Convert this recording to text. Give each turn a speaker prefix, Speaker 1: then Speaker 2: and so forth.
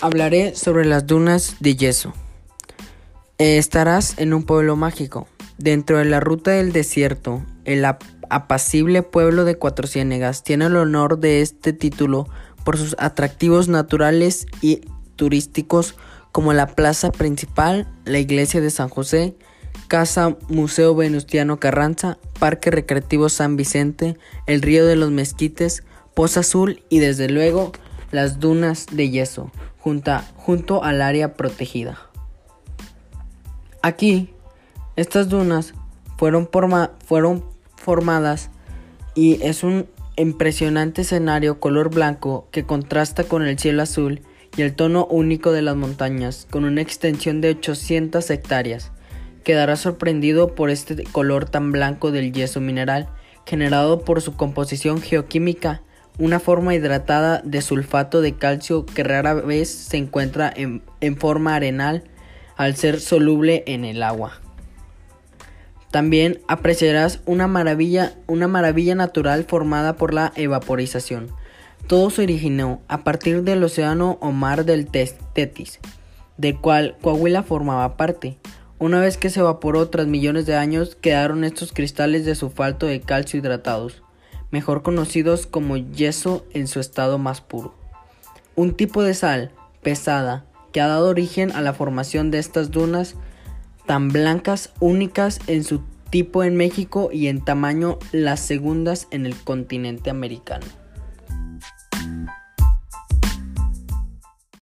Speaker 1: Hablaré sobre las dunas de yeso. Estarás en un pueblo mágico. Dentro de la ruta del desierto, el apacible pueblo de Cuatro Ciénegas tiene el honor de este título por sus atractivos naturales y turísticos como la plaza principal, la iglesia de San José, Casa Museo Venustiano Carranza, Parque Recreativo San Vicente, el Río de los Mezquites, Poza Azul y desde luego las dunas de yeso junto al área protegida. Aquí, estas dunas fueron, fueron formadas y es un impresionante escenario color blanco que contrasta con el cielo azul y el tono único de las montañas, con una extensión de 800 hectáreas. Quedará sorprendido por este color tan blanco del yeso mineral, generado por su composición geoquímica una forma hidratada de sulfato de calcio que rara vez se encuentra en, forma arenal al ser soluble en el agua. También apreciarás una maravilla, una maravilla natural formada por la evaporización. Todo se originó a partir del océano o mar del Tetis, del cual Coahuila formaba parte. Una vez que se evaporó tras millones de años, quedaron estos cristales de sulfato de calcio hidratados mejor conocidos como yeso en su estado más puro. Un tipo de sal pesada que ha dado origen a la formación de estas dunas tan blancas únicas en su tipo en México y en tamaño las segundas en el continente americano.